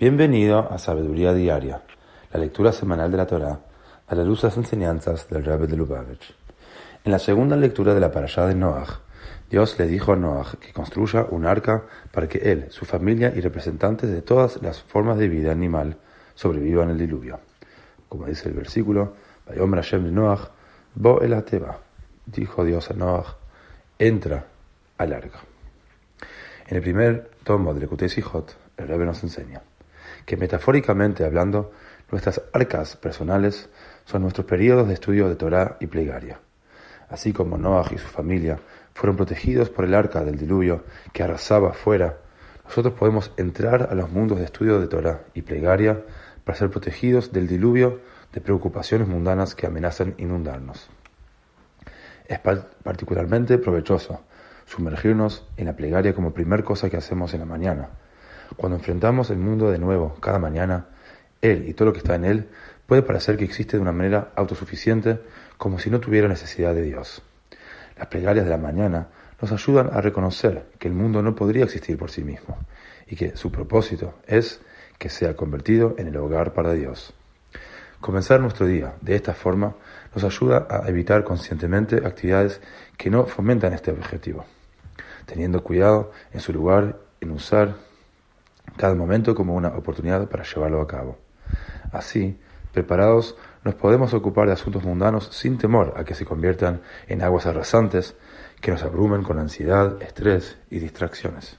Bienvenido a Sabiduría Diaria, la lectura semanal de la Torá a la luz de las enseñanzas del Rebbe de Lubavitch. En la segunda lectura de la parashá de Noach, Dios le dijo a Noach que construya un arca para que él, su familia y representantes de todas las formas de vida animal sobrevivan el diluvio. Como dice el versículo, Hashem de Noach, Bo el Ateba, dijo Dios a Noach, entra al arca. En el primer tomo de Lekutei Sijot, el Rebbe nos enseña que metafóricamente hablando, nuestras arcas personales son nuestros periodos de estudio de Torah y plegaria. Así como Noah y su familia fueron protegidos por el arca del diluvio que arrasaba afuera, nosotros podemos entrar a los mundos de estudio de Torah y plegaria para ser protegidos del diluvio de preocupaciones mundanas que amenazan inundarnos. Es particularmente provechoso sumergirnos en la plegaria como primer cosa que hacemos en la mañana, cuando enfrentamos el mundo de nuevo cada mañana, Él y todo lo que está en Él puede parecer que existe de una manera autosuficiente como si no tuviera necesidad de Dios. Las plegarias de la mañana nos ayudan a reconocer que el mundo no podría existir por sí mismo y que su propósito es que sea convertido en el hogar para Dios. Comenzar nuestro día de esta forma nos ayuda a evitar conscientemente actividades que no fomentan este objetivo, teniendo cuidado en su lugar en usar cada momento como una oportunidad para llevarlo a cabo. Así, preparados, nos podemos ocupar de asuntos mundanos sin temor a que se conviertan en aguas arrasantes que nos abrumen con ansiedad, estrés y distracciones.